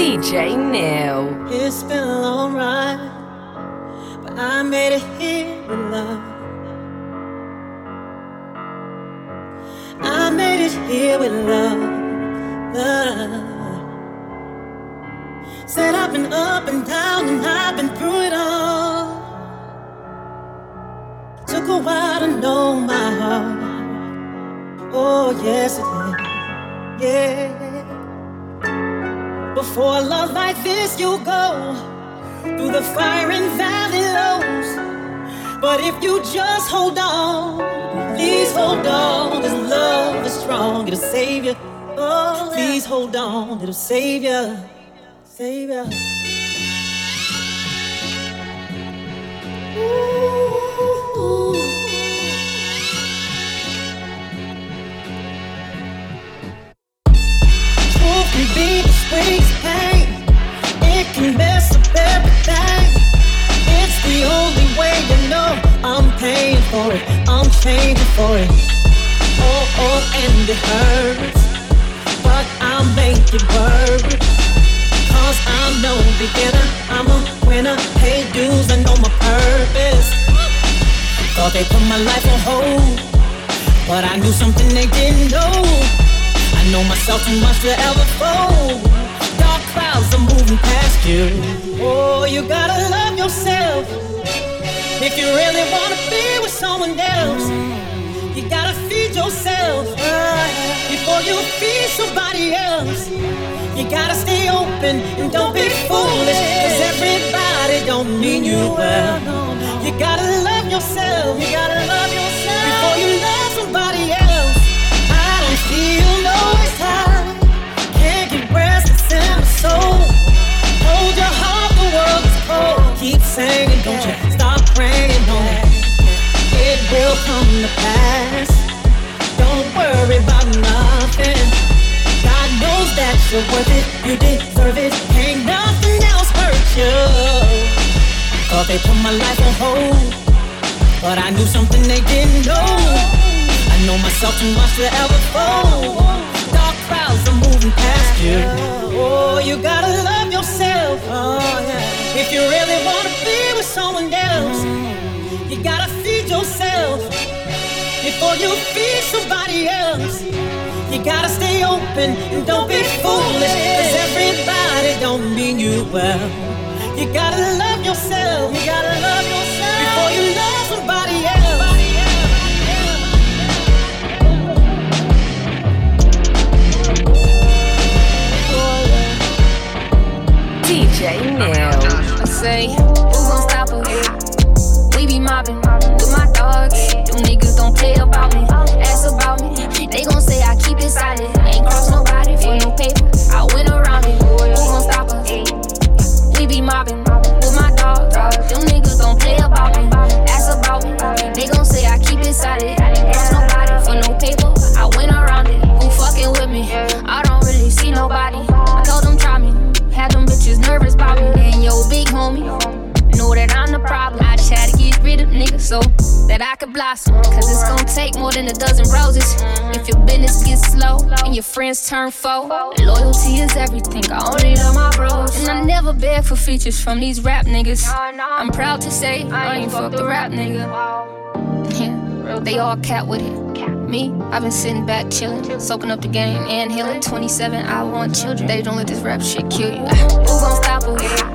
DJ Neil. It's been a long ride, but I made it here with love. I made it here with love. love. Said I've been up and down and I've been through it all. Took a while to know my heart. Oh, yes, it did. Yeah. A love like this, you go through the fire and valley lows. But if you just hold on, please hold on. This love is strong, it'll save you. Oh, please hold on, it'll save you. Save you. Ooh. I'm paying for it. I'm changing for it. Oh, oh, and it hurts. But I'll make it work. Cause I'm no beginner. I'm a winner. Pay dues, I know my purpose. Thought they put my life on hold. But I knew something they didn't know. I know myself too much to ever fold. Dark clouds are moving past you. Oh, you gotta love yourself. If you really wanna be with someone else, you gotta feed yourself before you feed somebody else. You gotta stay open and don't be foolish, cause everybody don't mean you well. You gotta love yourself, you gotta love yourself before you love somebody else. I don't feel no time, can't get restless in my soul. Hold your heart, the world is cold. Keep singing, don't you Don't nothing. God knows that you're worth it, you deserve it. Nothing else hurt they put my life on hold, but I knew something they didn't know. I know myself too much to ever fold. Dark clouds moving past you. Oh, you gotta love yourself. Oh, yeah. If you really wanna be with someone else, before you feed somebody else. You gotta stay open and don't be foolish, cause everybody don't mean you well. You gotta love yourself, you gotta love yourself before you love somebody else. DJ Neil. I say, who gon' stop us? We be mobbing dogs. Them niggas don't play about me. Ask about me. They gon' say I keep it silent. Ain't cross nobody blossom. Cause it's gonna take more than a dozen roses. If your business gets slow and your friends turn foe, loyalty is everything. I only love my bros. And I never beg for features from these rap niggas. I'm proud to say I ain't fucked the rap nigga. Yeah, they all cat with it. Me, I've been sitting back chilling, soaking up the game and healing. 27, I want children. They don't let this rap shit kill you. Who gon' stop us?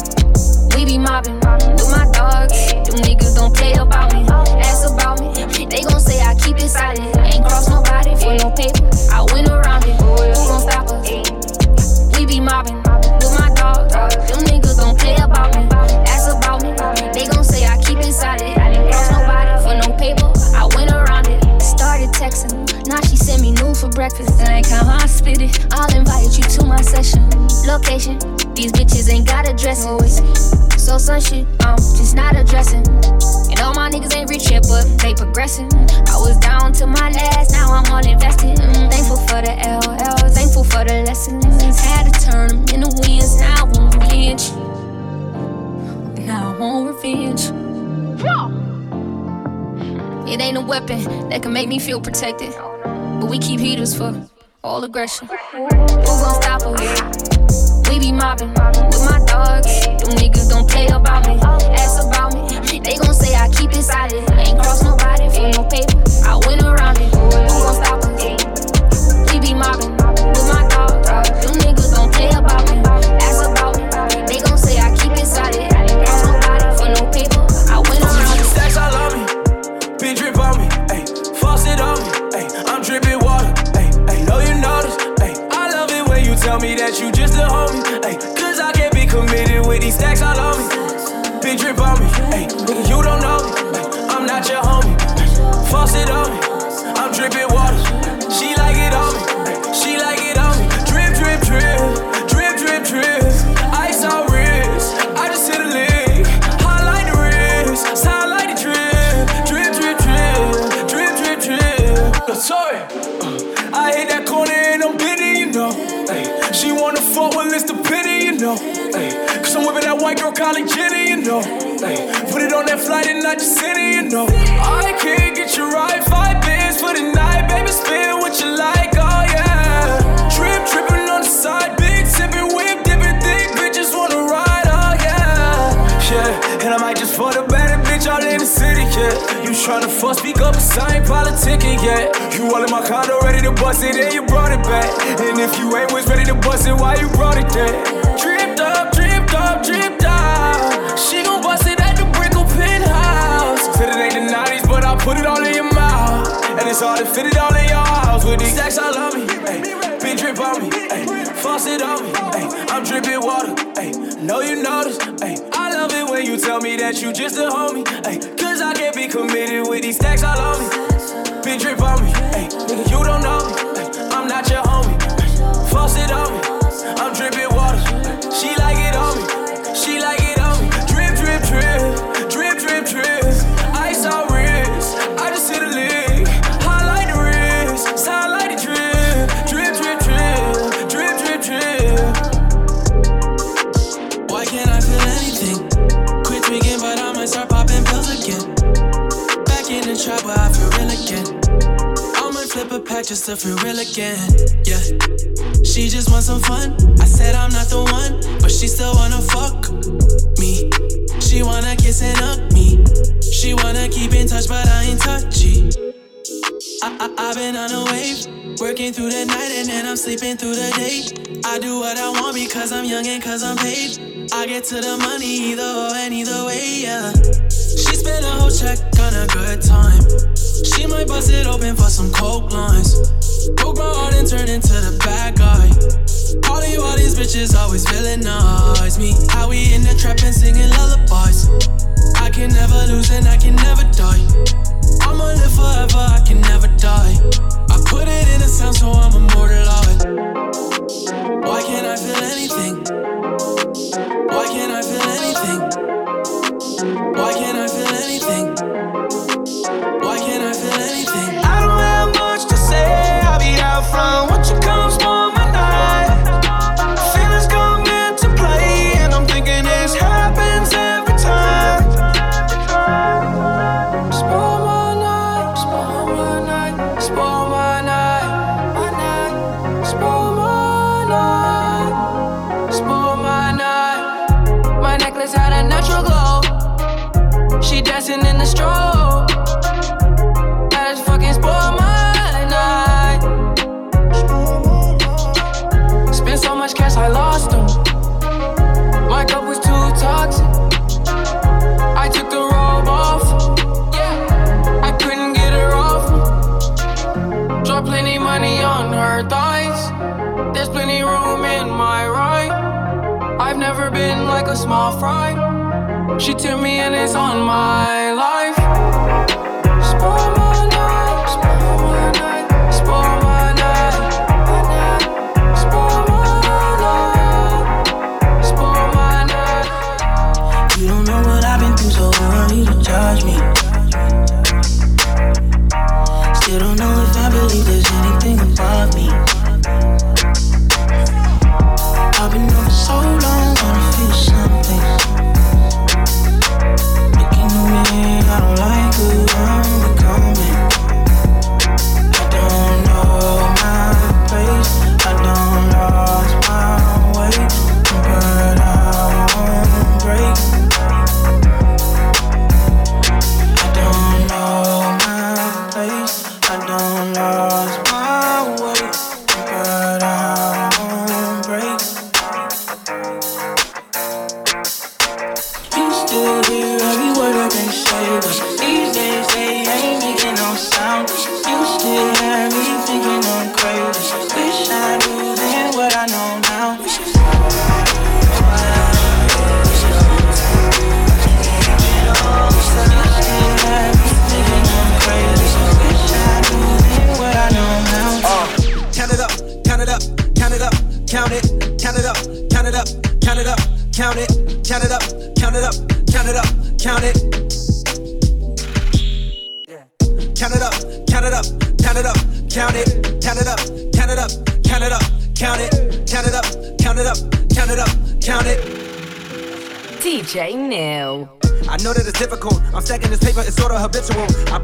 We be mobbing with my dogs. Them niggas don't play about me. Ask about me. They gon' say I keep it silent. Ain't cross nobody for no paper. I went around it. Who gon' stop us? We be mobbing with my dogs. Them niggas don't play about me. Ask about me. They gon' say I keep it silent. Ain't cross nobody for no paper. I went around it. Started texting. Now she send me news for breakfast. And ain't how I spit it. I'll invite you to my session. Location. These bitches ain't got addresses. So some shit, I'm just not addressing. And all my niggas ain't rich yet, but they progressing. I was down to my last, now I'm all invested. Mm, thankful for the LLs, thankful for the lessons. Had to turn them into wins, now I want revenge. Now I want revenge. It ain't a weapon that can make me feel protected. But we keep heaters for all aggression. Who gon' stop us? Flight and not just city, you know. I can't get you right, five bands for the night, baby, spin what you like, oh yeah. Trip, tripping on the side, big sipping, whip, dipping, thick bitches wanna ride, oh yeah. Yeah, and I might just fuck the better bitch out in the city, yeah. You tryna fuck, speak up, cause I ain't politicking yet. You all in my condo, ready to bust it, and you brought it back. And if you ain't was ready to bust it, why you brought it there? Dripped up, dripped up, dripped put it all in your mouth. And it's hard to fit it all in your house with these stacks all on me. Ay, big drip on me, ay, faucet on me. Ay, I'm dripping water, ay, know you notice. Ay, I love it when you tell me that you just a homie. Ay, Cause I can't be committed with these stacks all on me. Big drip on me, ay, nigga, you don't know me. Ay, I'm not your homie. Faucet on me, I'm dripping pack to feel real again. Yeah. She just wants some fun. I said I'm not the one, but she still wanna fuck me. She wanna kiss and hug me. She wanna keep in touch, but I ain't touchy. I, I, I've been on a wave, working through the night and then I'm sleeping through the day. I do what I want because I'm young and cause I'm paid. I get to the money either or either way, yeah. She spent a whole check on a good time. She might bust it open for some coke lines. Broke my heart and turned into the bad guy. All of you, all these bitches always villainize me. How we in the trap and singing lullabies. I can never lose and I can never die. I'ma live forever, I can never die. I put it in a sound so I'm immortalized. Why can't I feel anything?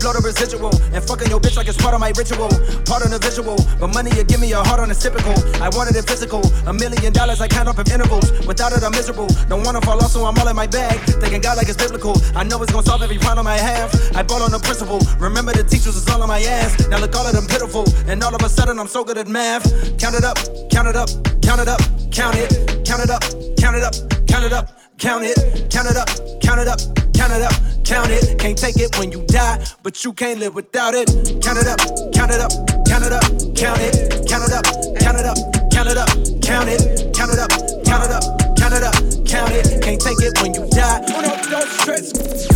Blow the residual and fucking your bitch like it's part of my ritual. Part of the visual, but money you give me a heart on it's typical. I wanted it physical. A million dollars I count up in intervals. Without it, I'm miserable. Don't wanna fall off, so I'm all in my bag. Thinking God like it's biblical. I know it's gonna solve every problem I have. I bought on the principle. Remember the teachers is all on my ass. Now look all of them pitiful. And all of a sudden I'm so good at math. Count it up, count it up, count it up, count it, count it up, count it up, count it up. Count it, count it up, count it up, count it up, count it. Can't take it when you die, but you can't live without it. Count it up, count it up, count it up, count it, count it up, count it up, count it up, count it, count it up, count it up, count it up, count it. Can't take it when you die. Don't, don't stress.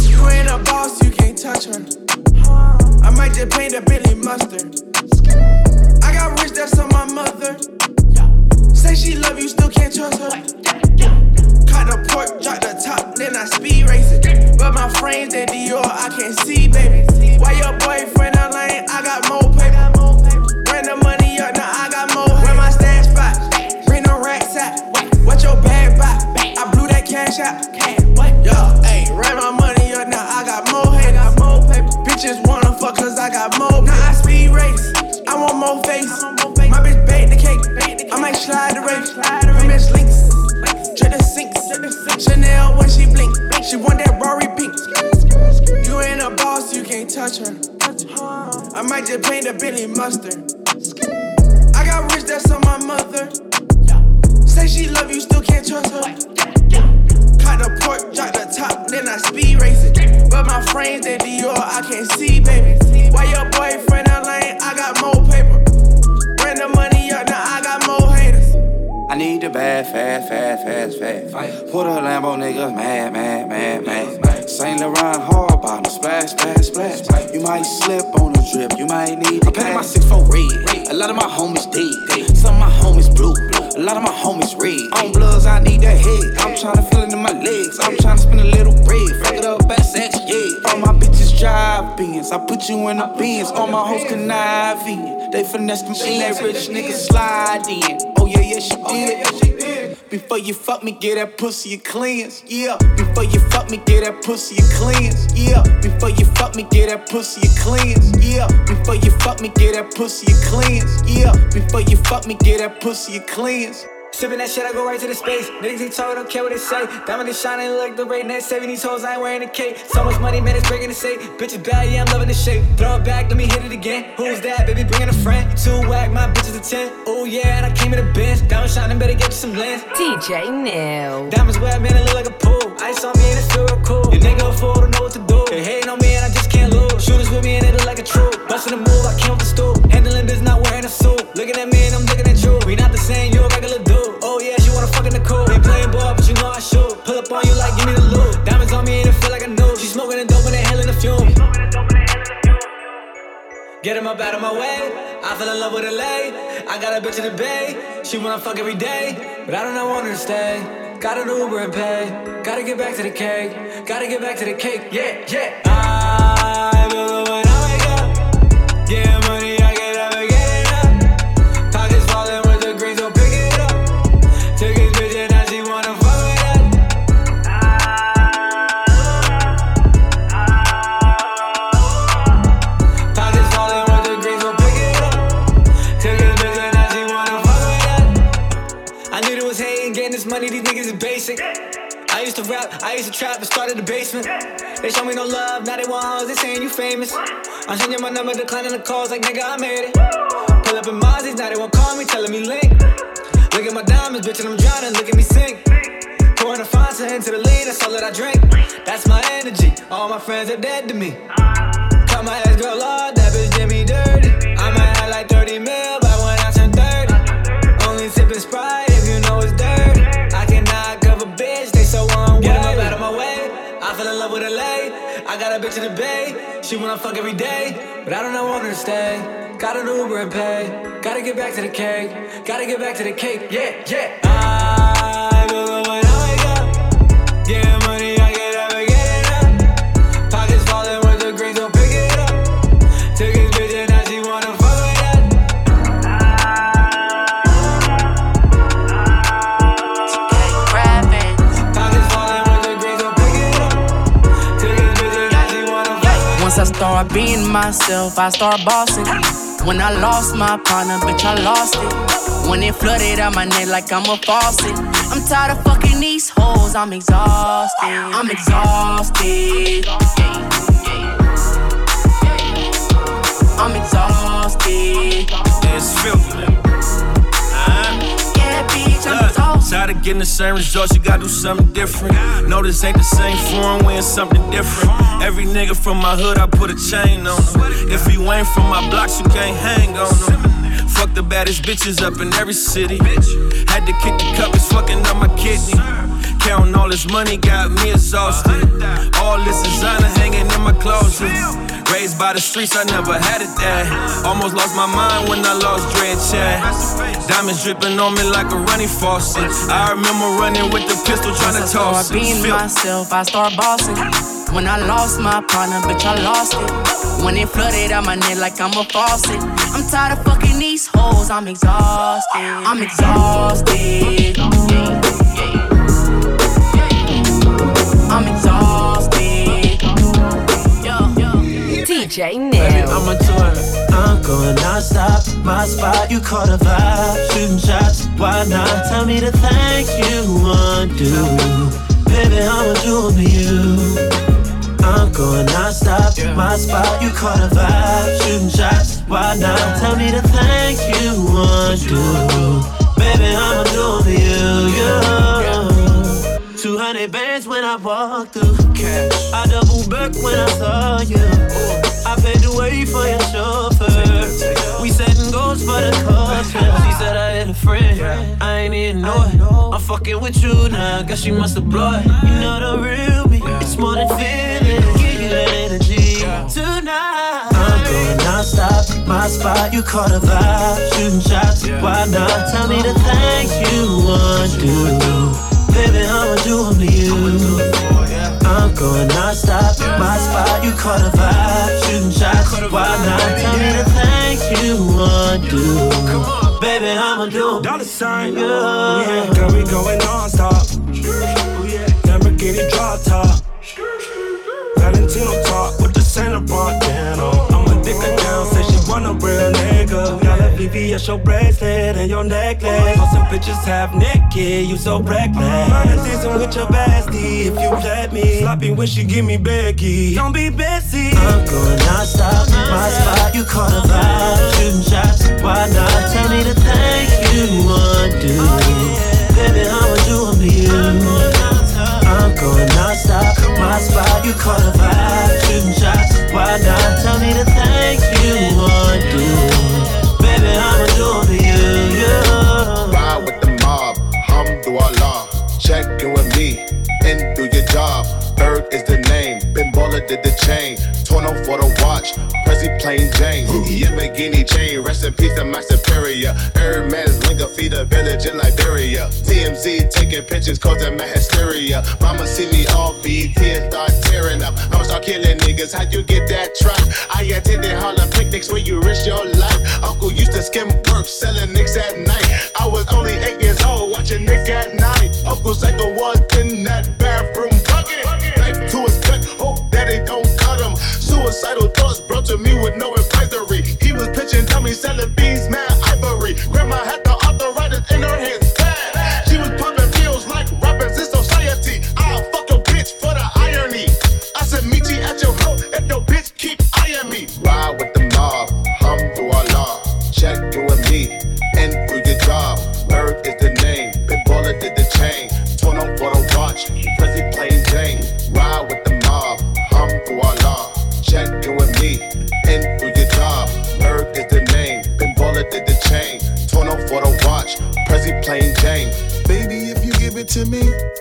You ain't a boss, you can't touch her. I might just paint a Billy mustard. I got rich, that's on my mother. Say she love you, still can't trust her. Cut the pork, drop the top, then I it. But my frames at Dior, I can't see, baby. Why your boyfriend a lane? I got more paper. Bring the money up, now I got more. Where my stash spot? Bring the racks out. What your bag buy? I blew that cash out. Yo, ayy, ran my money up, now I got more. Bitches wanna fuck cause I got more. Now I speed race. I want more face. My bitch bake the cake. I might slide the race. My bitch links. Check the sinks. Chanel when she blink. She want that touch her. I might just paint a Billy mustard. I got rich, that's on my mother. Say she love you, still can't trust her. Cut the pork, drop the top, then I speed race it. But my frames at Dior, I can't see, baby. Why your boyfriend a lane? I got more paper. Bring the money up, now I got more haters. I need the bad, fast, fast, fast, fast. Put a Lambo niggas mad, mad, mad, mad. Saint Laurent hard bottom, splash, splash, splash. You might slip on a drip, you might need the I'm my six four red. A lot of my homies dead. Some of my homies blue. A lot of my homies red. On bloods, I need that head. I'm tryna feel it in my legs. I'm tryna spend a little bread. Fuck it up, back sex, yeah. All my bitches drive Benz. I put you in the Benz. All my hoes conniving. They finesse them in that rich nigga slide in. Oh yeah, yeah, she did. Before you fuck me, get that pussy a cleanse. Yeah. Before you fuck me, get that pussy a cleanse. Yeah. Before you fuck me, get that pussy a cleanse. Yeah. Before you fuck me, get that pussy a cleanse. Yeah. Before you fuck me, get that pussy you cleanse. Sipping that shit, I go right to the space. Niggas ain't talking, don't care what they say. Diamond is shining like the rain. That 70s hoes, I ain't wearing a cape. So much money, man, it's breaking the safe. Bitch is bad, yeah, I'm loving the shape. Throw it back, let me hit it again. Who's that, baby? Bringing a friend. Two whack, my bitches a 10. Oh, yeah, and I came in a Benz. Diamond shining, better get you some lens. DJ Neil. Diamonds wet, man, it look like a pool. Ice on me and it feel real cool. Your nigga a fool, don't know what to do. They hating on me and I just can't lose. Shooters with me and it look like a troop. Busting the move, I came off the stool. Handling biz, not wearing a suit. Looking at me and I'm looking at you. We not the same, you a regular Get him up out of my way. I fell in love with LA. I got a bitch in the bay. She wanna fuck every day, but I do not want her to stay. Got an Uber and pay. Gotta get back to the cake. Gotta get back to the cake. Yeah, yeah. I feel the I wake up. Yeah, rap, I used to trap and start in the basement. They show me no love, now they want hoes, they saying you famous. I'm changing my number, declining the calls like nigga, I made it. Pull up in Mozzies, now they won't call me, telling me link. Look at my diamonds, bitch, and I'm drowning, look at me sink. Pouring a Fanta into the lead, that's all that I drink. That's my energy. All my friends are dead to me. Cut my ass girl off, that bitch did me dirty. I might have like 30 mil but when I turn 30. Only sipping Sprite if you know it's dirty. I got a bitch in the bay. She wanna fuck every day, but I don't know want her to stay. Got an Uber and pay. Gotta get back to the cake. Gotta get back to the cake. Yeah, yeah. I go when I wake up. Yeah, Once I start being myself, I start bossing. When I lost my partner, bitch, I lost it. When it flooded out my neck like I'm a faucet. I'm tired of fucking these hoes, I'm exhausted. I'm exhausted. I'm exhausted. It's filthy. Tired of getting the same results, you gotta do something different. No, this ain't the same form, we in something different. Every nigga from my hood, I put a chain on him. If you ain't from my blocks, you can't hang on them. Fuck the baddest bitches up in every city. Had to kick the cup, it's fucking up my kidney. Counting all this money got me exhausted. All this designer hanging in my closet. Raised by the streets, I never had it there. Almost lost my mind when I lost Dread Chad. Diamonds dripping on me like a running faucet. I remember running with the pistol trying to I toss start it. being myself, I start bossing. When I lost my partner, bitch, I lost it. When it flooded out my neck like I'm a faucet. I'm tired of fucking these hoes, I'm exhausted. I'm exhausted. I'm DJ Neil. I'm a tour. I'm going non-stop. My spot, you caught a vibe. Shooting shots, why not? Tell me the things you want to. Baby, I'ma do 'em to you. I'm going non-stop. My spot, you caught a vibe. Shooting shots, why not? Tell me the things you want to. Baby, I'ma do 'em to you. Yeah. 200 bands when I walk through. Cash. I double back when I saw you. I paid the way for your chauffeur. We setting goals for the culture. She said I had a friend. I ain't even know it. I'm fucking with you now. Guess she must have blown it. You know the real me. It's more than feeling. Give you that energy tonight. I'm going non-stop. My spot, you caught a vibe. Shooting shots, why not? Tell me the things you want to. Baby, I'ma do 'em to you. I'm going non-stop. My spot, you caught a vibe. Shooting shots, why not? Tell me the things you want to. Baby, I'ma do Dollar sign, yeah. Oh, yeah. Girl, we going non-stop. Oh, Lamborghini drop top. Valentino talk with the Santa Montana. I'ma a dicker down, say she want a real nigga. VVS, your bracelet and your necklace. Some bitches half naked, you so reckless. Murder dancing with your bestie if you let me. Sloppy when she give me Becky. Don't be busy. I'm going non-stop. My spot, you caught a vibe. Shooting shots, why not? Tell me the things you want to. do. Baby, I'ma do 'em to you. I'm going non-stop. My spot, you caught a vibe. Shooting shots, why not? Tell me the things you want to. Baby, I'ma do to you. Ride with the mob, alhamdulillah. Check with me and do your job. Berg is the name, Ben Baller did the chain. Torn up for the watch, Prezi plain Jane. Yamagini chain, rest in peace to my superior. Hermes Linga feed a village in Liberia. TMZ taking pictures causing my hysteria. Mama see me all BT and start tearing up. I'ma start killing niggas, how you get that truck? I attended Harlem picnics where you risk your life. Uncle used to skim work, selling nicks at night. I was only eight years old, watching Nick at night. Uncle Psycho was in that Suicidal thoughts brought to me with no advisory. He was pitching dummies, selling beans,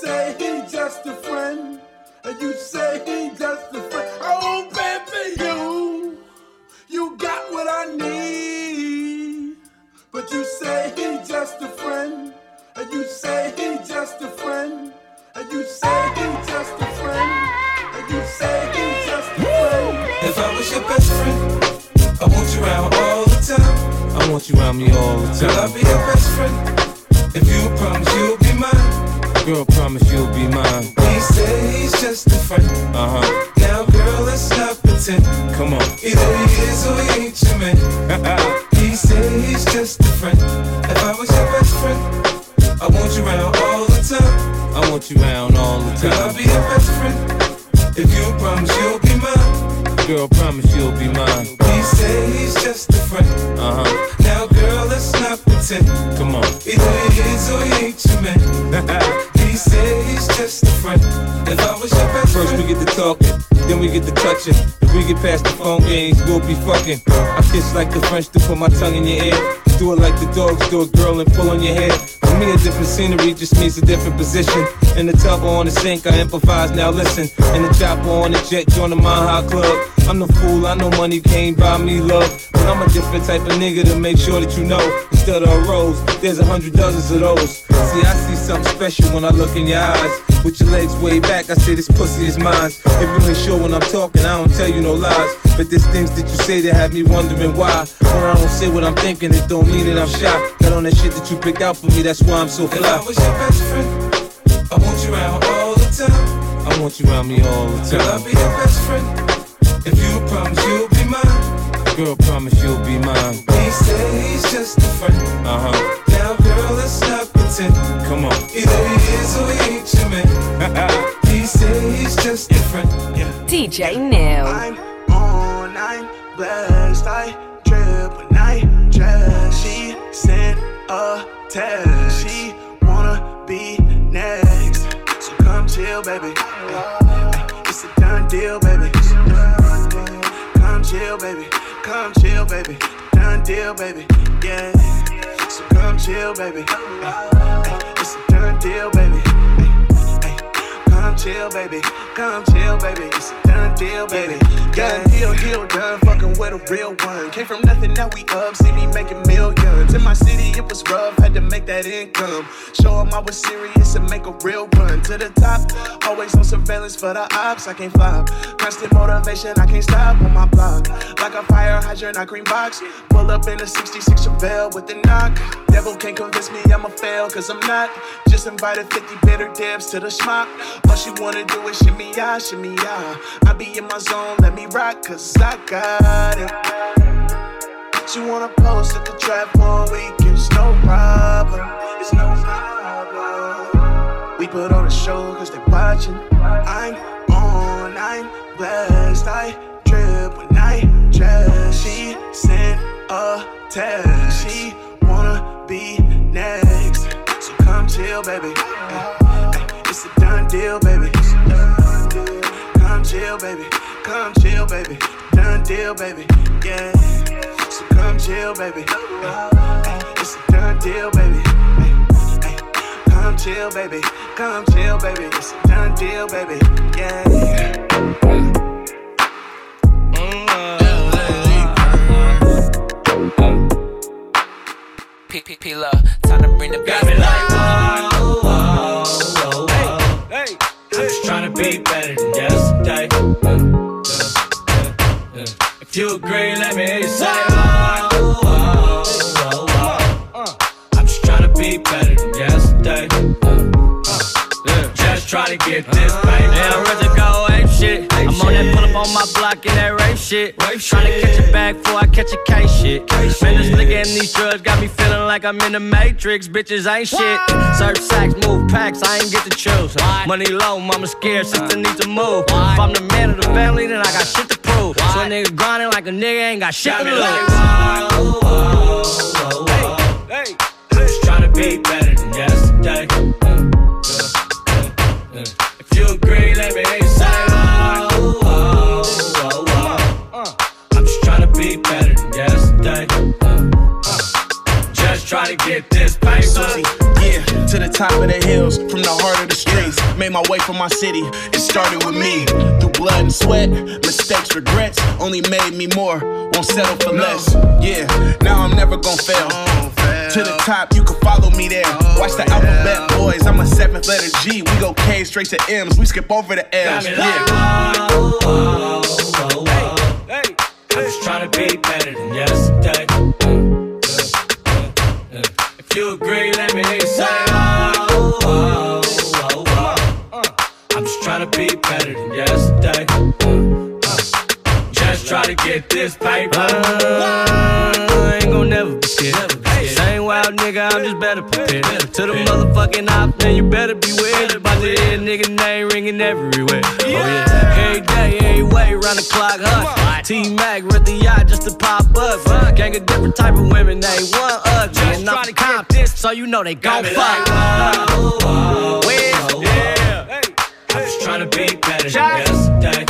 say he just a friend. And you say he just a friend. Oh, baby, you, you got what I need. But you say he just a friend. And you say he just a friend. And you say he just a friend. And you say he just a friend. If I was your best friend, I want you around all the time. I want you around me all the time. I'll be your best friend. Girl, promise you'll be mine. He said he's just a friend. Uh huh. Now, girl, let's not pretend. Come on. Either he is or he ain't your man. he said he's just a friend. If I was your best friend, I want you around all the time. I want you around all the time. Girl, I'll be your best friend. If you promise you'll be mine. Girl, promise you'll be mine. Touching. If we get past the phone games, we'll be fucking. I kiss like the French to put my tongue in your ear. Do it like the dogs do it, girl, and pull on your hair. For me, a different scenery just means a different position. In the tub or on the sink, I improvise, now listen. In the chopper on the jet, join the High Club. I'm the fool, I know money can't buy me love. But I'm a different type of nigga to make sure that you know. Instead of a rose, there's a hundred dozens of those. See, I see something special when I look in your eyes. With your legs way back, I say this pussy is mine. If you ain't sure when I'm talking, I don't tell you no lies. But there's things that you say that have me wondering why. When I don't say what I'm thinking, it don't mean that I'm shy. Got on that shit that you picked out for me, that's why I'm so if I fly. was your best friend, I want you around all the time. I want you around me all the Girl, I'll be your best friend. If you promise you'll be mine. Girl, promise you'll be mine. He said he's just a friend. Uh huh. Now, girl, let's not pretend. Come on. Either he is or he ain't your man. he said he's just a friend. DJ Neil. I'm on, I'm blessed. I trip when I dress. She sent a text. She wanna be next. So come chill, baby. Ay, It's a done deal, baby. Chill, baby. Come chill, baby. Done deal, baby. Yeah. So come chill, baby. Ay, It's a done deal, baby. Chill, baby. Come chill, baby. It's a done deal, baby. Done deal, deal, done. Fucking with a real one. Came from nothing, now we up. See me making millions. In my city, it was rough. Had to make that income. Show 'em I was serious and make a real run to the top. Always on surveillance for the ops. I can't flop. Constant motivation, I can't stop on my block. Like a fire hydrant, I green box. Pull up in a 66 Chevelle with the knock. Devil can't convince me I'ma fail, cause I'm not. Just invited 50 bitter dibs to the schmuck. Wanna do is shimmy ya, shimmy ya. I be in my zone, let me rock, cause I got it. She wanna post at the trap for it's no problem. It's no problem. We put on a show cause they watching. I'm on, I'm blessed. I trip when I dress. She sent a text. She wanna be next. So come chill, baby. Ay, ay, It's a done deal, baby. Come chill, baby. Come chill, baby. Done deal, baby. Yeah. So come chill, baby. Hey, it's a done deal, baby. Hey, hey, come chill, baby. Come chill, baby. It's a done deal, baby. Yeah. P P P love, time to bring the bass like whoa, whoa, be better than yesterday. If you agree, let me hear you say whoa, whoa, whoa, whoa. I'm just trying to be better than yesterday. Just try to get this, baby. Yeah, I'm ready to go ape shit. I'm on that pull up on my block and that rape shit. Tryna catch it back before I catch a case shit. Man, this nigga and these drugs got me feeling like I'm in the Matrix. Bitches ain't shit. Search sacks, move packs, I ain't get to choose. Money low, mama scared, sister needs to move. If I'm the man of the family, then I got shit to prove. So a nigga grinding like a nigga ain't got shit to lose. whoa, whoa. Hey, just trying to be better try to get this paper. Susie, yeah, to the top of the hills, from the heart of the streets. Made my way from my city, it started with me. Through blood and sweat, mistakes, regrets, only made me more. Won't settle for less. Yeah, now I'm never gonna fail. To the top, you can follow me there. Watch the alphabet, boys. I'm a seventh letter G. We go K straight to M's. We skip over the L's. Yeah. Gang different type of women, they one ugly. And I'm Compton, so you know they gon' fuck. Where's yeah. I'm just trying to be better than yesterday.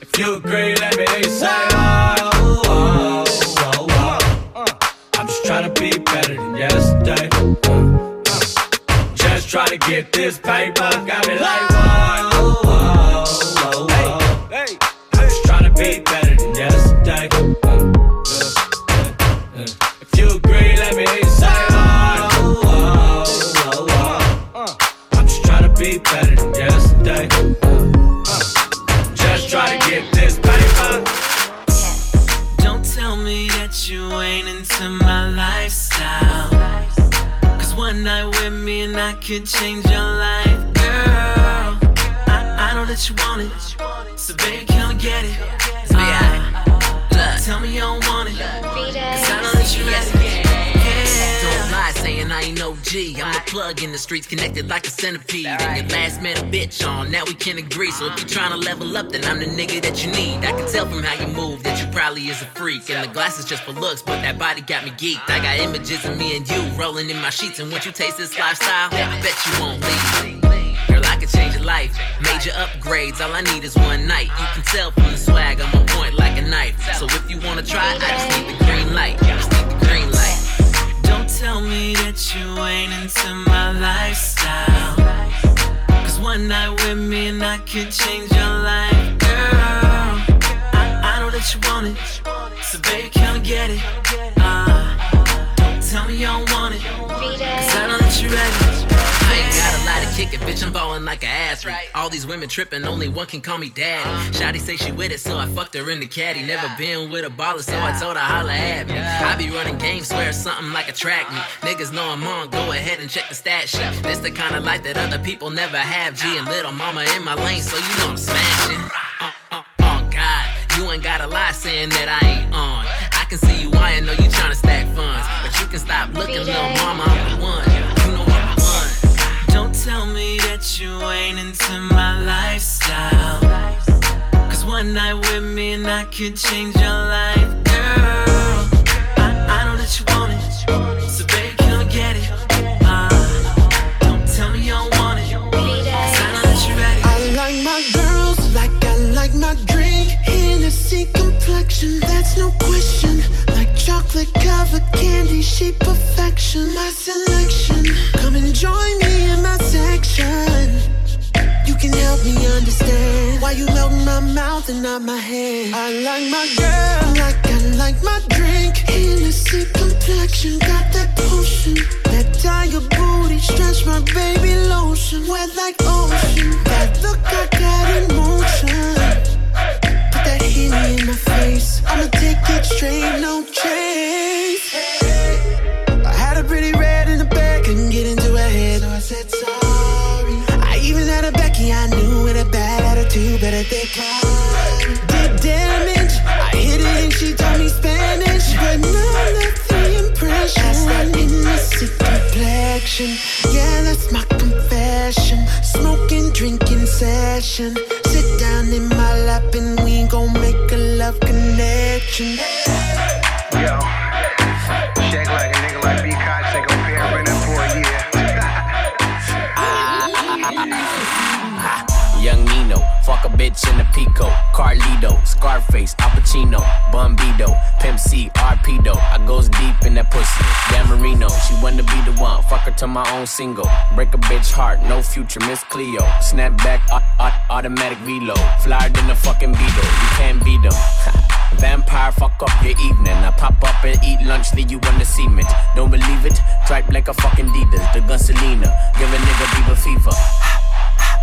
If you agree, let me hear you say whoa, whoa, whoa, whoa. I'm just trying to be better than yesterday. Just try to get this paper. Got me like could change I'm the plug in the streets, connected like a centipede. And your last met a bitch on, now we can agree. So if you tryna level up, then I'm the nigga that you need. I can tell from how you move that you probably is a freak. And the glasses just for looks, but that body got me geeked. I got images of me and you rolling in my sheets. And once you taste this lifestyle, I bet you won't leave. Girl, I could change your life. Major upgrades, all I need is one night. You can tell from the swag, I'm on point like a knife. So if you wanna try, I just need the green light. Tell me that you ain't into my lifestyle. Cause one night with me and I could change your life, girl. I, I know that you want it. So baby, come get it. Uh, don't tell me you don't want it. Cause I know that you're ready. I ain't got a lot of kick it, bitch. I'm ballin' like a athlete. All these women trippin', only one can call me daddy. Shotty say she with it, so I fucked her in the caddy. Never been with a baller, so I told her holla at me. I be running games, swear something like a track me. Niggas know I'm on, go ahead and check the stat sheet. This the kind of life that other people never have. G and little mama in my lane, so you know I'm smashing. Uh, uh, oh God, you ain't gotta lie saying that I ain't on. I can see you lying, know you tryna stack funds, but you can stop looking, little mama. I'm the one tell me that you ain't into my lifestyle. Cause one night with me and I could change your life, girl. I, I know that you want it, so baby, come get it. Uh, don't tell me you don't want it, cause I know that you're ready. I like my girls like I like my drink, Hennessy, come that's no question. Like chocolate covered candy, she perfection. My selection, come and join me in my section. You can help me understand why you melt my mouth and not my hand. I like my girl, like I like my drink. Hennessy complexion, got that potion. That tiger booty, stretch my baby lotion. Wet like ocean, that look I got in motion. Put in my face, I'ma take it straight, no chase. I had a pretty red in the back, couldn't get into her head, so I said sorry. I even had a Becky I knew with a bad attitude. Did damage, I hit it and she taught me Spanish, but the impression. That innocent complexion, yeah, that's my confession. Smoking, drinking session. Sit down in my lap and we gon' love connection. Yo, shake like a nigga like B. Koch, fuck a bitch in a Pico, Carlito, Scarface, Al Pacino, Bumbido, Pimp C, Arpedo. I goes deep in that pussy. Dan Marino, she wanna be the one. Fuck her to my own single. Break a bitch heart, no future, Miss Cleo. Snap back, au- au- automatic reload. Flyer than a fucking beetle, you can't beat them. Vampire, fuck up your evening. I pop up and eat lunch, leave you on the cement. Don't believe it? Tripe like a fucking Adidas, the gun Selena. Give a nigga Bieber fever.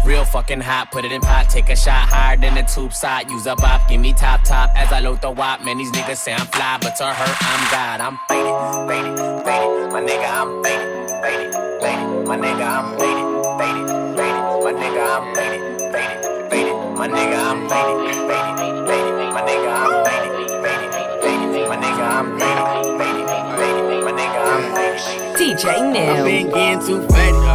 Real fucking hot, put it in pot, take a shot higher than the tube side. Use a bop, give me top top as I load the wop. Man, these niggas say I'm fly, but to her, I'm God. I'm faded, faded, faded. My nigga, I'm faded, faded, faded. My nigga, I'm faded, faded, faded. My nigga, I'm faded, faded, faded. My nigga, I'm faded, faded, faded. My nigga, I'm faded, faded, faded. My nigga, I'm faded, faded, faded. My nigga, I'm faded. DJ I New. been getting too faded.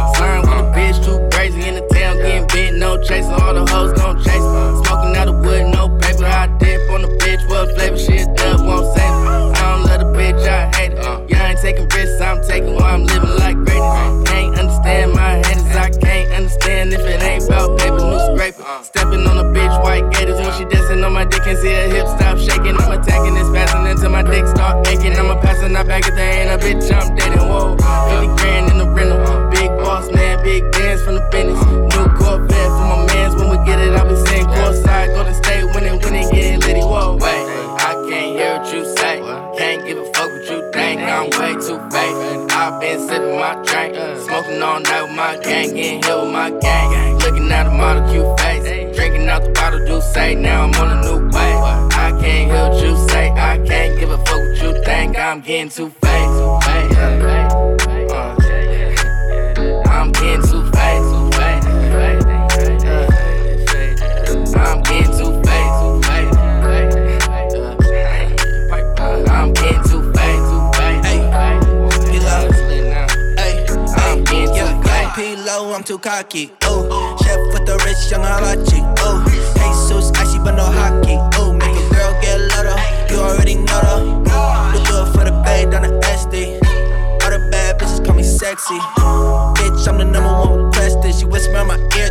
No. All the hoes gon' chase me. Smoking out of wood, no paper. I dip on the bitch, what flavor shit up, won't save me. I don't love the bitch, I hate it. Uh. Yeah, I ain't taking risks, I'm taking while I'm living like greatness. Uh. Can't understand my haters, I can't understand if it ain't about paper, new scraper. Uh. Stepping on a bitch, white gators when she dancing on my dick and see her hips stop shaking. I'm attacking this passing until my dick start aching. I'm a passing not back if there ain't a bitch I'm dating. Whoa, 50 grand in the rental. Big boss man, big dance from the business. Go to state it, it get litty. Whoa, wait, I can't hear what you say. Can't give a fuck what you think. I'm way too fake. I've been sipping my drink, smoking all night with my gang, getting hit with my gang. Looking at a model cute face, drinking out the bottle, do say now I'm on a new wave. I can't hear what you say. I can't give a fuck what you think. I'm getting too fake. Uh, too cocky. Oh, chef with the rich young Harachi. Oh, Jesus, icy but no hockey. Oh, make a girl get louder. You already know her. Look good for the bay down the SD. All the bad bitches call me sexy. Bitch, I'm the number one requested. She whisper in my ear,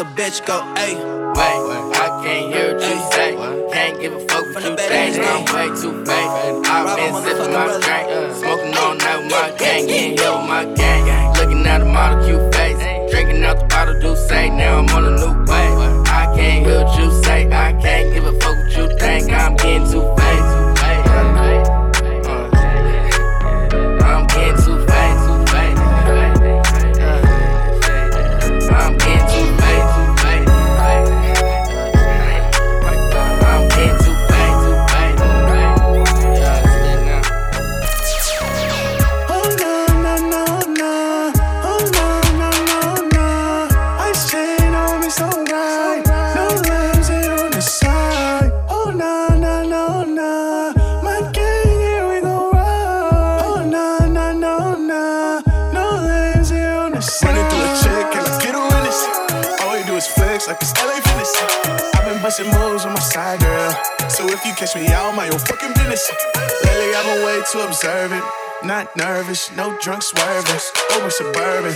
the bitch go. Ayy. Wait, I can't hear what you say. Can't give a fuck what you think. I'm way too fake. I've been sipping my drink, uh. smoking Way too observant. Not nervous, no drunk swerving. Oh, Over suburban.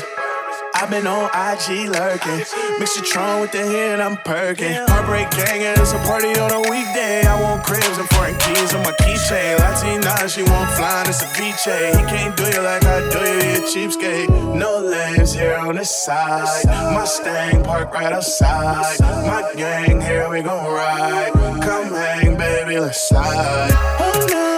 I've been on IG lurking. Mix the Tron with the hit, I'm perking. Heartbreak gang, it's a party on a weekday. I want cribs and foreign keys on my keychain. Latina, she want flying, it's a VJ. He can't do you like I do you, a cheapskate. No lanes here on the side. Mustang park right outside. My gang, here we gon' ride. Come hang, baby, let's slide. Oh, no,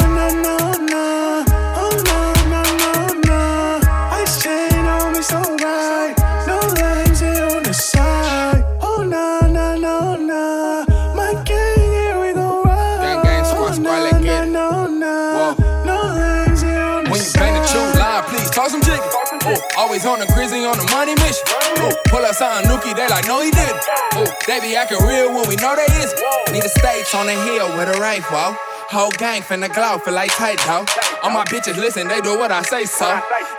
always on the grizzly on the money mission. Oh, pull up something nookie, they like, no, he didn't. Oh, they be acting real when we know they is. Need the stakes on the hill with a rifle. Whole gang finna glow, feel like tight though. All my bitches listen, they do what I say so.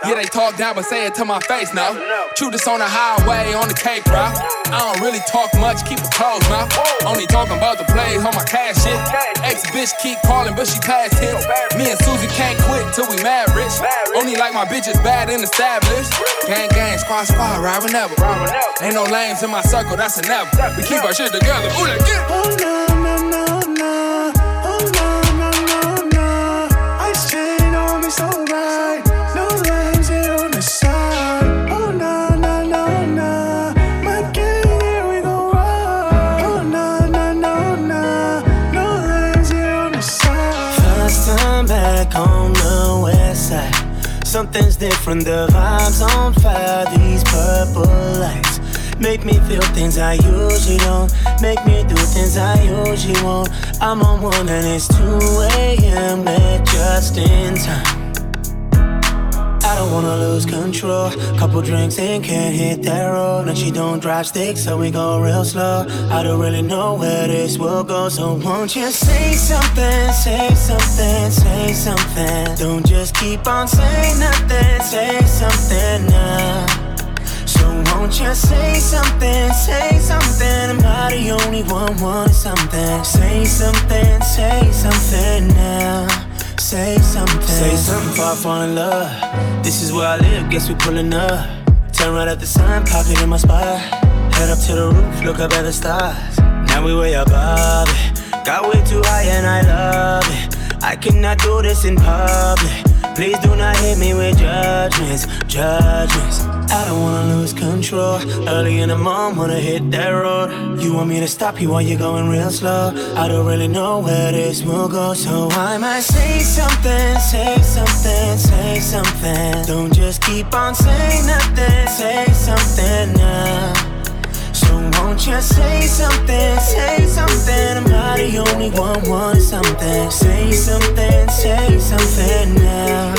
Yeah, they talk down, but say it to my face now. Shoot this on the highway, on the cake route. I don't really talk much, keep a closed mouth. Only talking about the plays on my cash shit. Ex bitch keep calling, but she past tense. Me and Susie can't quit till we mad rich. Only like my bitches bad and established. Gang, gang, squad, squad, ride whenever. Ain't no lames in my circle, that's a never. We keep our shit together. Ooh, let's get Something's different, the vibes on fire. These purple lights make me feel things I usually don't. Make me do things I usually won't. I'm on one and it's 2 a.m. We're just in time. I don't wanna lose control. Couple drinks in, can't hit that road. And she don't drive sticks, so we go real slow. I don't really know where this will go, so won't you say something, say something, say something. Don't just keep on saying nothing, say something now. So won't you say something, say something? I'm not the only one wanting something. Say something, say something now. Say something. Say something fall in love. This is where I live, guess we pulling up. Turn right at the sun, pocket in my spot. Head up to the roof, look up at the stars. Now we way above it. Got way too high and I love it. I cannot do this in public. Please do not hit me with judgments, judgments. I don't wanna lose control. Early in the morning, wanna hit that road. You want me to stop you while you're going real slow? I don't really know where this will go, so I might say something, say something, say something. Don't just keep on saying nothing, say something now. So won't you say something, say something? I'm not the only one wanting something. Say something, say something now.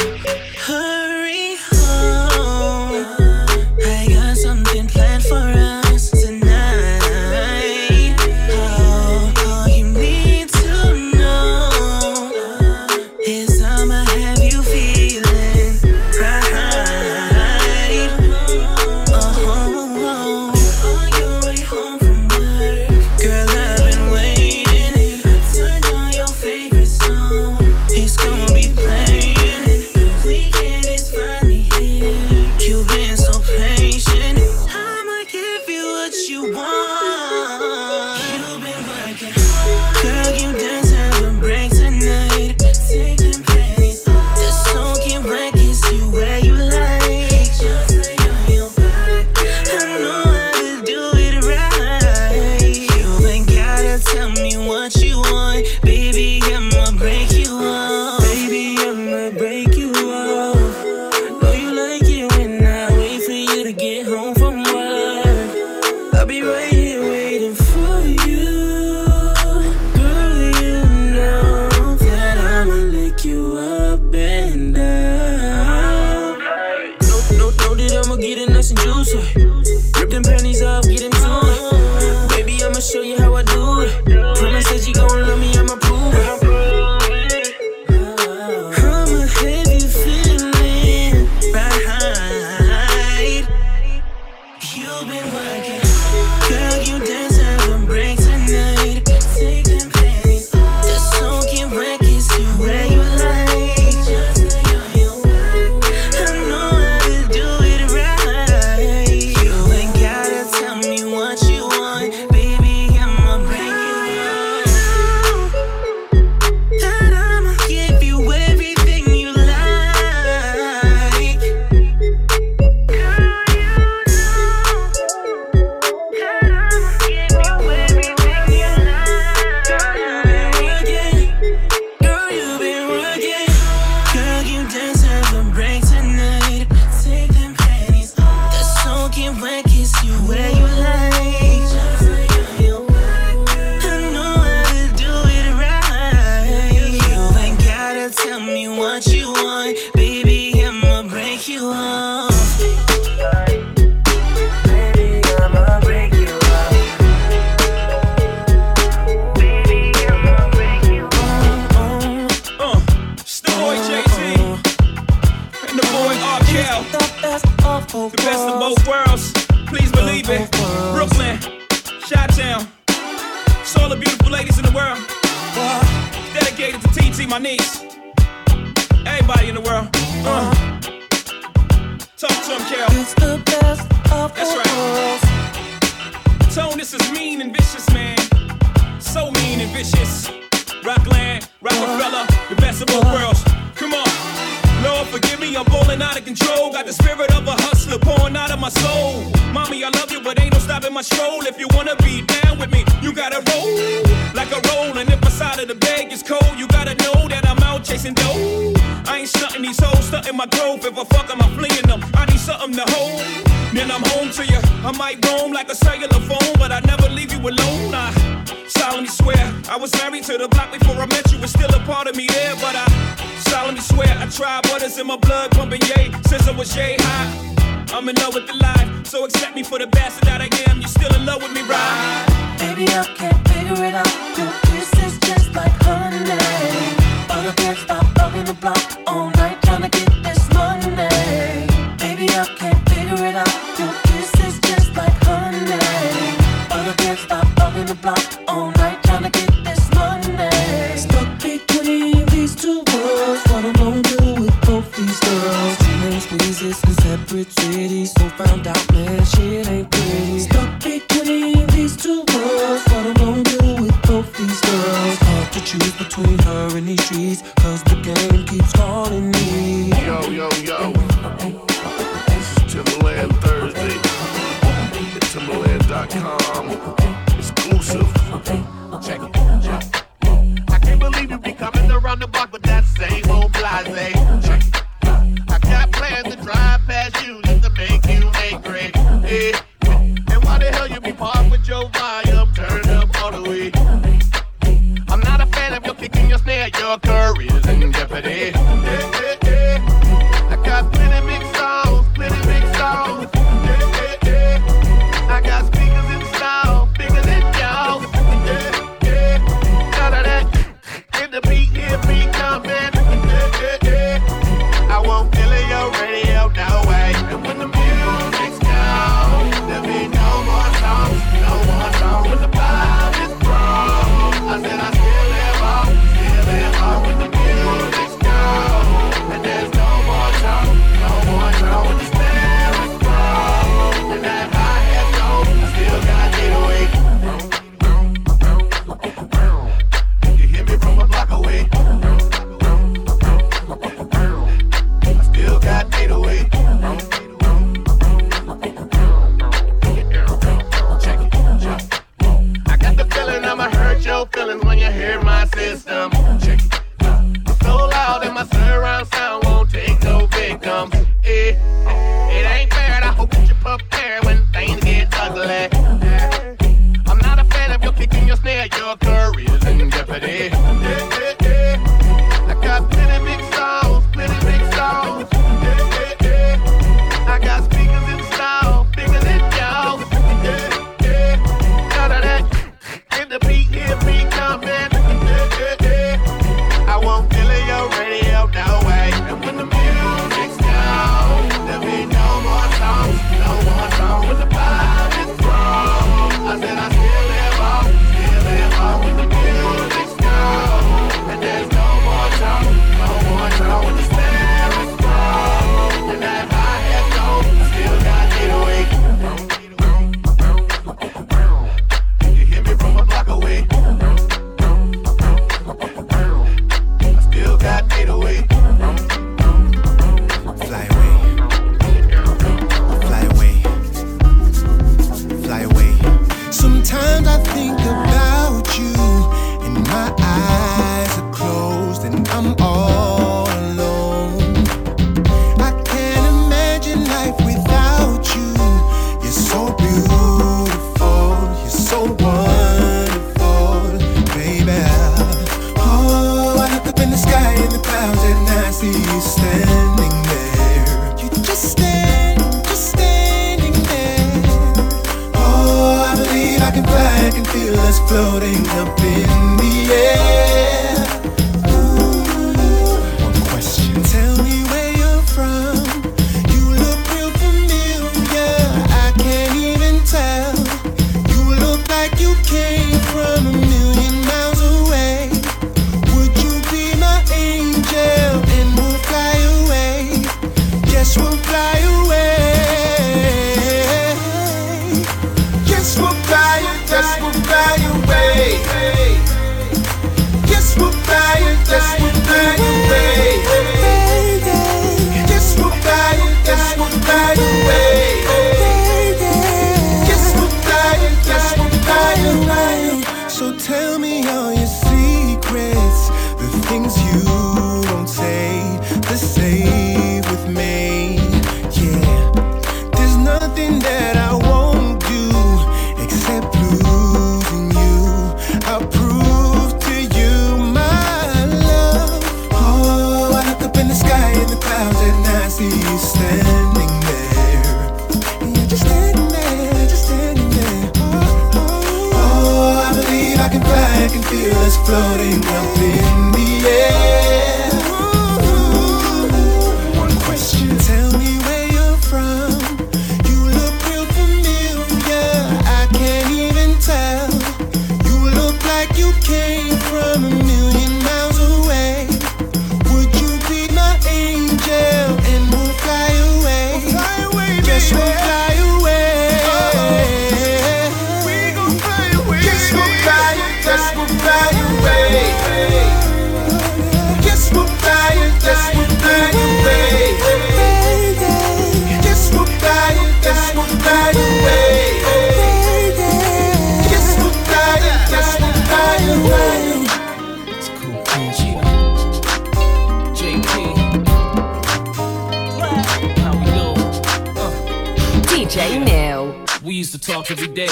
Used to talk every day.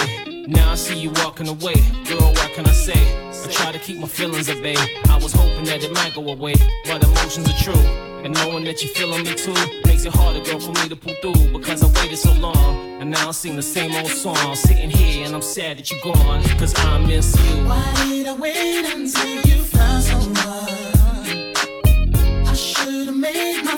Now I see you walking away. Girl, what can I say? I try to keep my feelings at bay. I was hoping that it might go away, but emotions are true. And knowing that you're feeling me too makes it harder, girl, for me to pull through because I waited so long. And now I sing the same old song, sitting here and I'm sad that you're gone, cause I miss you. Why did I wait until you found someone? I should've made my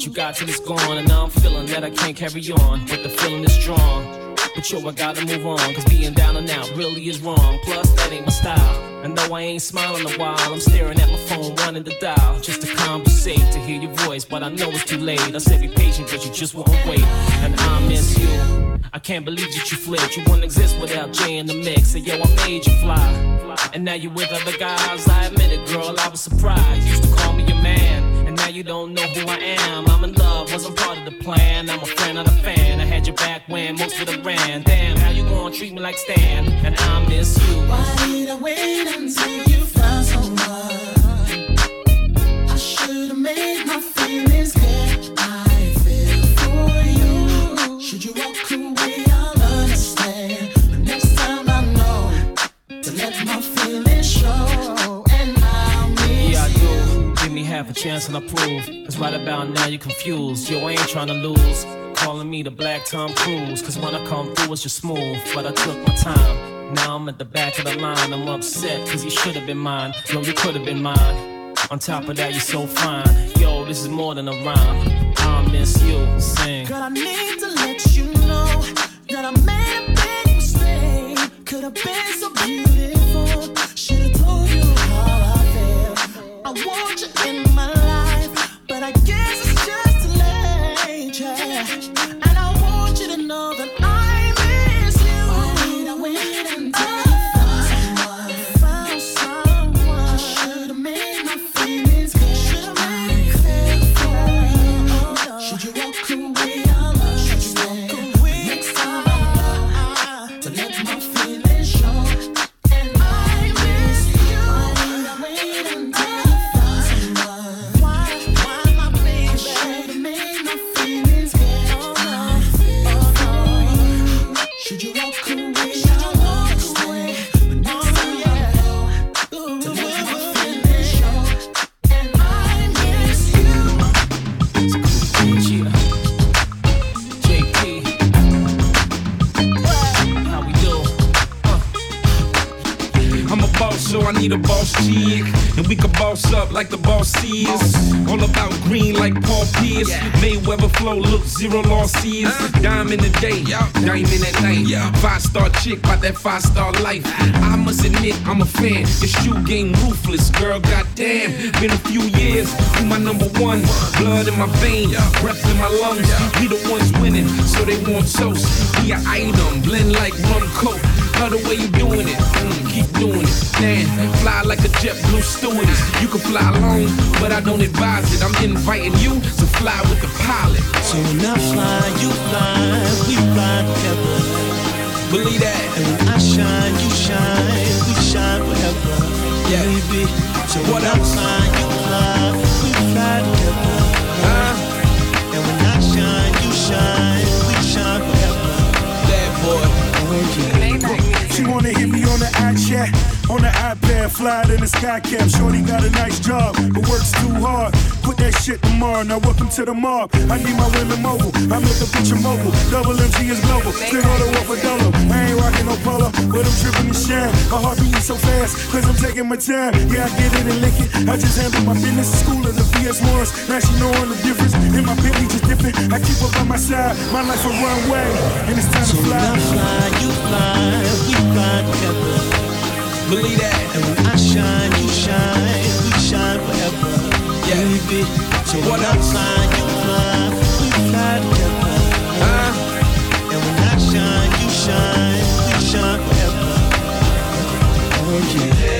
what you got till it's gone, and now I'm feeling that I can't carry on, but the feeling is strong. But yo, I gotta move on, cause being down and out really is wrong. Plus, that ain't my style. And though I ain't smiling a while, I'm staring at my phone, wanting to dial. Just to conversate, to hear your voice, but I know it's too late. I said be patient, but you just won't wait. And I miss you. I can't believe that you flipped. You wouldn't exist without Jay in the mix. And yo, I made you fly. And now you're with other guys. I admit it, girl, I was surprised. Used to call me your man. You don't know who I am. I'm in love, wasn't part of the plan. I'm a friend, not a fan. I had your back when most of the ran. Damn, how you gonna treat me like Stan? And I miss you. Why did I wait until you A chance and I prove. Cause right about now you're confused. Yo, I ain't trying to lose. Calling me the black Tom Cruise. Cause when I come through, it's just smooth. But I took my time. Now I'm at the back of the line. I'm upset cause you should have been mine. Yo, you could have been mine. On top of that, you're so fine. Yo, this is more than a rhyme. I miss you. Sing. Girl, I need to let you know that I made a big mistake. Could have been so beautiful. I want you in my life, need a boss chick. And we can boss up like the boss is. All about green like Paul Pierce. Mayweather flow, look, zero losses. Dime in the day, diamond at night. Five star chick, about that five star life. I must admit, I'm a fan. Your shoe game ruthless, girl, goddamn. Been a few years, you my number one. Blood in my veins, breath in my lungs. We the ones winning, so they want toast. Be an item, blend like rum coke. Love the way you doing it, mm, keep doing it. Damn, fly like a jet blue stewardess. You can fly alone, but I don't advise it. I'm inviting you to fly with the pilot. So when I fly, you fly, we fly together. Believe that. And when I shine, you shine, we shine forever. Yeah. Baby. So What when I fly, you fly, we fly together. Wanna hit me on the action on the iPad, fly in the sky cap. Shorty got a nice job, but works too hard. Put that shit tomorrow. Now welcome to the mob. I need my women mobile. I make a picture mobile. Double MG is global. Still order one for dollar. I ain't rocking no polo, but I'm tripping and shine. My heart beating so fast, cause I'm taking my time. Yeah, I get it and lick it. I just handle my business. School of the VS Morris. Now she knowing the difference. In my Bentley just dipping. I keep her by my side. My life a runway, and it's time So to fly. I fly, you fly, we fly together. Believe that. And when I shine, you shine, we shine forever. Yeah. Baby. So when I fly, you fly, we fly together. And when I shine, you shine, we shine forever. Oh yeah.